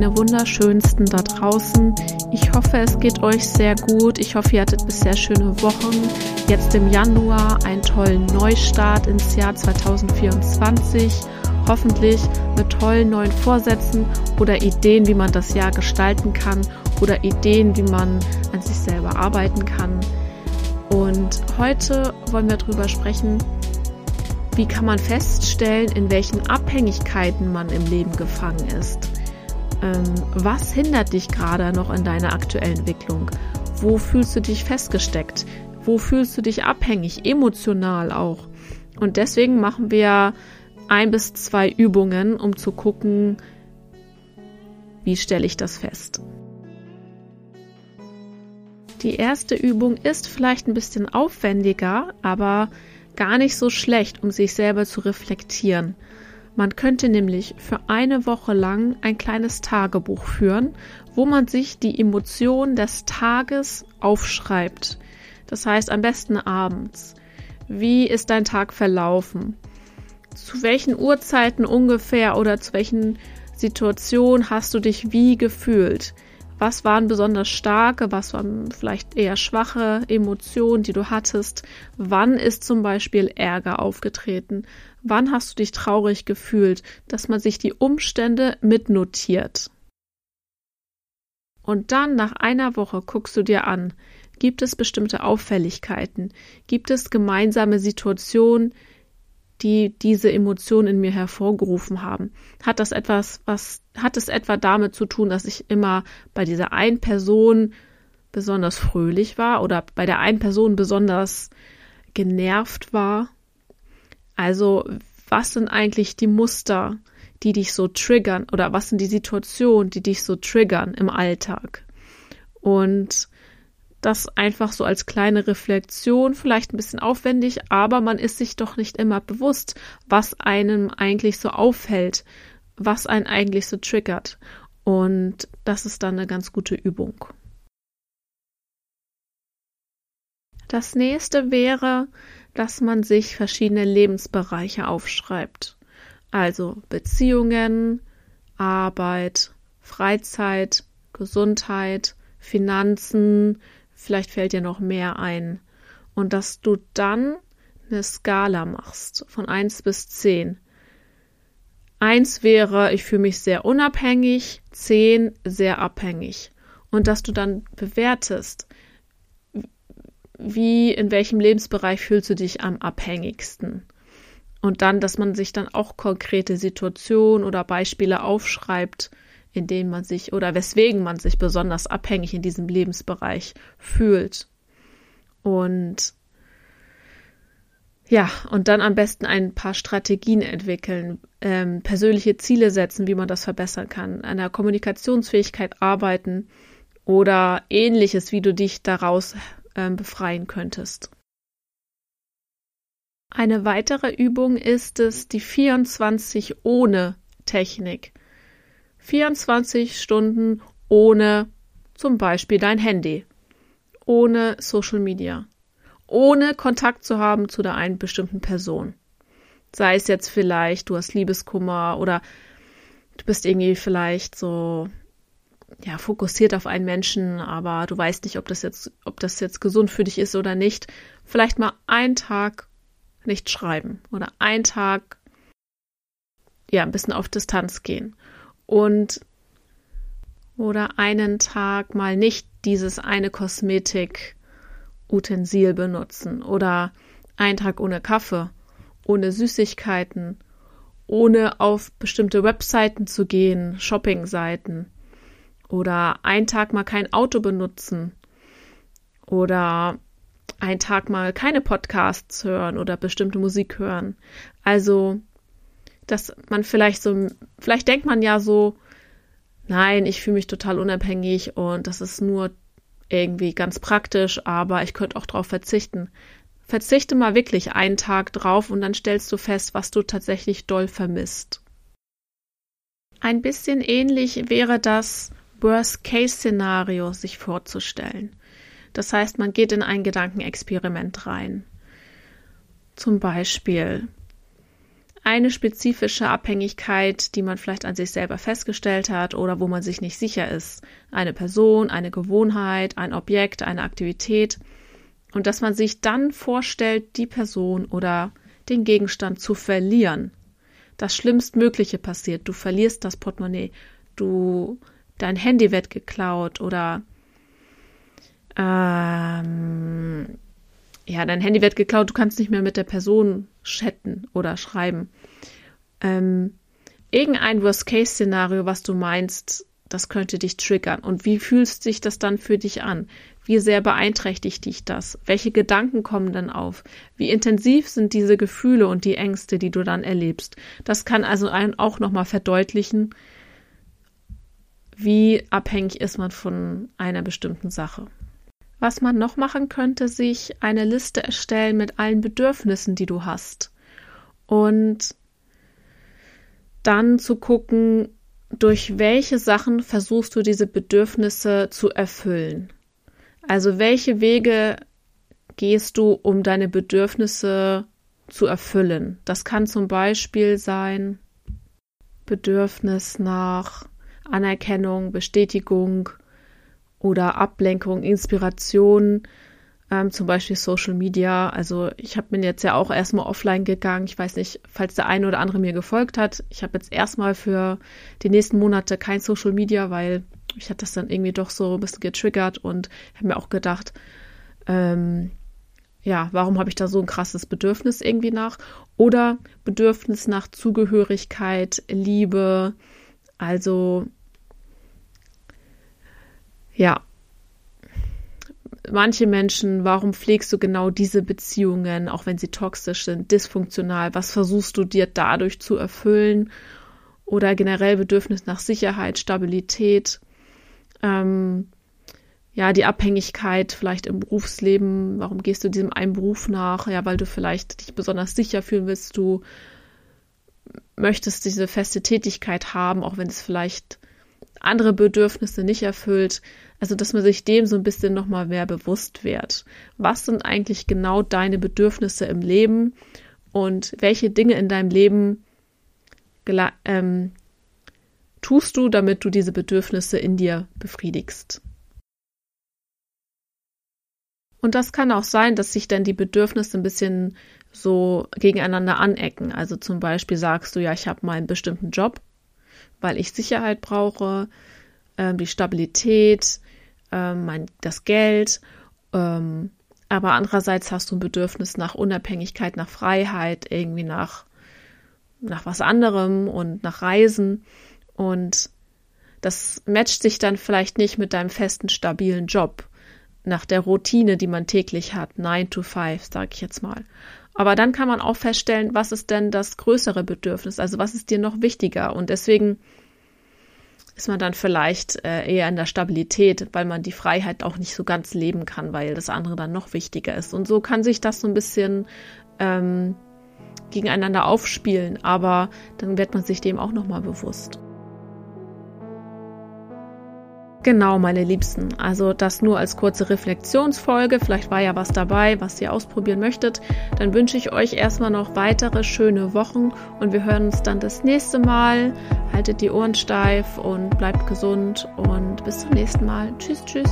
meine wunderschönsten da draußen. Ich hoffe, es geht euch sehr gut. Ich hoffe, ihr hattet bisher schöne Wochen. Jetzt im Januar einen tollen Neustart ins Jahr 2024. Hoffentlich mit tollen neuen Vorsätzen oder Ideen, wie man das Jahr gestalten kann oder Ideen, wie man an sich selber arbeiten kann. Und heute wollen wir darüber sprechen, wie kann man feststellen, in welchen Abhängigkeiten man im Leben gefangen ist? Ähm, was hindert dich gerade noch in deiner aktuellen Entwicklung? Wo fühlst du dich festgesteckt? Wo fühlst du dich abhängig, emotional auch? Und deswegen machen wir ein bis zwei Übungen, um zu gucken, wie stelle ich das fest. Die erste Übung ist vielleicht ein bisschen aufwendiger, aber gar nicht so schlecht, um sich selber zu reflektieren. Man könnte nämlich für eine Woche lang ein kleines Tagebuch führen, wo man sich die Emotionen des Tages aufschreibt. Das heißt am besten abends. Wie ist dein Tag verlaufen? Zu welchen Uhrzeiten ungefähr oder zu welchen Situationen hast du dich wie gefühlt? Was waren besonders starke, was waren vielleicht eher schwache Emotionen, die du hattest? Wann ist zum Beispiel Ärger aufgetreten? Wann hast du dich traurig gefühlt? Dass man sich die Umstände mitnotiert. Und dann nach einer Woche guckst du dir an, gibt es bestimmte Auffälligkeiten? Gibt es gemeinsame Situationen, die diese Emotionen in mir hervorgerufen haben? Hat das etwas, was, hat es etwa damit zu tun, dass ich immer bei dieser einen Person besonders fröhlich war oder bei der einen Person besonders genervt war? Also, was sind eigentlich die Muster, die dich so triggern oder was sind die Situationen, die dich so triggern im Alltag? Und das einfach so als kleine Reflexion, vielleicht ein bisschen aufwendig, aber man ist sich doch nicht immer bewusst, was einem eigentlich so auffällt, was einen eigentlich so triggert. Und das ist dann eine ganz gute Übung. Das nächste wäre, dass man sich verschiedene Lebensbereiche aufschreibt. Also Beziehungen, Arbeit, Freizeit, Gesundheit, Finanzen, Vielleicht fällt dir noch mehr ein. Und dass du dann eine Skala machst von 1 bis 10. 1 wäre, ich fühle mich sehr unabhängig, 10 sehr abhängig. Und dass du dann bewertest, wie, in welchem Lebensbereich fühlst du dich am abhängigsten. Und dann, dass man sich dann auch konkrete Situationen oder Beispiele aufschreibt, in denen man sich oder weswegen man sich besonders abhängig in diesem Lebensbereich fühlt. Und ja, und dann am besten ein paar Strategien entwickeln, ähm, persönliche Ziele setzen, wie man das verbessern kann, an der Kommunikationsfähigkeit arbeiten oder ähnliches, wie du dich daraus ähm, befreien könntest. Eine weitere Übung ist es, die 24 ohne Technik. 24 Stunden ohne zum Beispiel dein Handy, ohne Social Media, ohne Kontakt zu haben zu der einen bestimmten Person. Sei es jetzt vielleicht, du hast Liebeskummer oder du bist irgendwie vielleicht so ja, fokussiert auf einen Menschen, aber du weißt nicht, ob das jetzt, ob das jetzt gesund für dich ist oder nicht. Vielleicht mal einen Tag nicht schreiben oder einen Tag ja, ein bisschen auf Distanz gehen und oder einen Tag mal nicht dieses eine Kosmetik-Utensil benutzen oder einen Tag ohne Kaffee, ohne Süßigkeiten, ohne auf bestimmte Webseiten zu gehen, Shopping-Seiten oder einen Tag mal kein Auto benutzen oder einen Tag mal keine Podcasts hören oder bestimmte Musik hören. Also dass man vielleicht so, vielleicht denkt man ja so, nein, ich fühle mich total unabhängig und das ist nur irgendwie ganz praktisch, aber ich könnte auch darauf verzichten. Verzichte mal wirklich einen Tag drauf und dann stellst du fest, was du tatsächlich doll vermisst. Ein bisschen ähnlich wäre das Worst-Case-Szenario sich vorzustellen. Das heißt, man geht in ein Gedankenexperiment rein. Zum Beispiel, eine spezifische Abhängigkeit, die man vielleicht an sich selber festgestellt hat oder wo man sich nicht sicher ist. Eine Person, eine Gewohnheit, ein Objekt, eine Aktivität. Und dass man sich dann vorstellt, die Person oder den Gegenstand zu verlieren. Das Schlimmstmögliche passiert. Du verlierst das Portemonnaie. Du, dein Handy wird geklaut oder ähm, ja, dein Handy wird geklaut, du kannst nicht mehr mit der Person chatten oder schreiben. Ähm, irgendein Worst-Case-Szenario, was du meinst, das könnte dich triggern. Und wie fühlst sich das dann für dich an? Wie sehr beeinträchtigt dich das? Welche Gedanken kommen dann auf? Wie intensiv sind diese Gefühle und die Ängste, die du dann erlebst? Das kann also einen auch nochmal verdeutlichen, wie abhängig ist man von einer bestimmten Sache. Was man noch machen könnte, sich eine Liste erstellen mit allen Bedürfnissen, die du hast. Und dann zu gucken, durch welche Sachen versuchst du diese Bedürfnisse zu erfüllen. Also welche Wege gehst du, um deine Bedürfnisse zu erfüllen. Das kann zum Beispiel sein Bedürfnis nach Anerkennung, Bestätigung, oder Ablenkung, Inspiration, ähm, zum Beispiel Social Media. Also ich habe mir jetzt ja auch erstmal offline gegangen. Ich weiß nicht, falls der eine oder andere mir gefolgt hat. Ich habe jetzt erstmal für die nächsten Monate kein Social Media, weil ich hatte das dann irgendwie doch so ein bisschen getriggert und habe mir auch gedacht, ähm, ja, warum habe ich da so ein krasses Bedürfnis irgendwie nach? Oder Bedürfnis nach Zugehörigkeit, Liebe, also ja, manche Menschen, warum pflegst du genau diese Beziehungen, auch wenn sie toxisch sind, dysfunktional? Was versuchst du dir dadurch zu erfüllen? Oder generell Bedürfnis nach Sicherheit, Stabilität, ähm, ja, die Abhängigkeit vielleicht im Berufsleben. Warum gehst du diesem einen Beruf nach? Ja, weil du vielleicht dich besonders sicher fühlen willst. Du möchtest diese feste Tätigkeit haben, auch wenn es vielleicht andere Bedürfnisse nicht erfüllt. Also, dass man sich dem so ein bisschen nochmal mehr bewusst wird. Was sind eigentlich genau deine Bedürfnisse im Leben und welche Dinge in deinem Leben ähm, tust du, damit du diese Bedürfnisse in dir befriedigst? Und das kann auch sein, dass sich dann die Bedürfnisse ein bisschen so gegeneinander anecken. Also zum Beispiel sagst du, ja, ich habe mal einen bestimmten Job, weil ich Sicherheit brauche, äh, die Stabilität, äh, mein, das Geld. Ähm, aber andererseits hast du ein Bedürfnis nach Unabhängigkeit, nach Freiheit, irgendwie nach, nach was anderem und nach Reisen. Und das matcht sich dann vielleicht nicht mit deinem festen, stabilen Job, nach der Routine, die man täglich hat, 9 to 5, sage ich jetzt mal. Aber dann kann man auch feststellen, was ist denn das größere Bedürfnis, also was ist dir noch wichtiger. Und deswegen ist man dann vielleicht äh, eher in der Stabilität, weil man die Freiheit auch nicht so ganz leben kann, weil das andere dann noch wichtiger ist. Und so kann sich das so ein bisschen ähm, gegeneinander aufspielen, aber dann wird man sich dem auch nochmal bewusst. Genau, meine Liebsten. Also das nur als kurze Reflexionsfolge. Vielleicht war ja was dabei, was ihr ausprobieren möchtet. Dann wünsche ich euch erstmal noch weitere schöne Wochen und wir hören uns dann das nächste Mal. Haltet die Ohren steif und bleibt gesund und bis zum nächsten Mal. Tschüss, tschüss.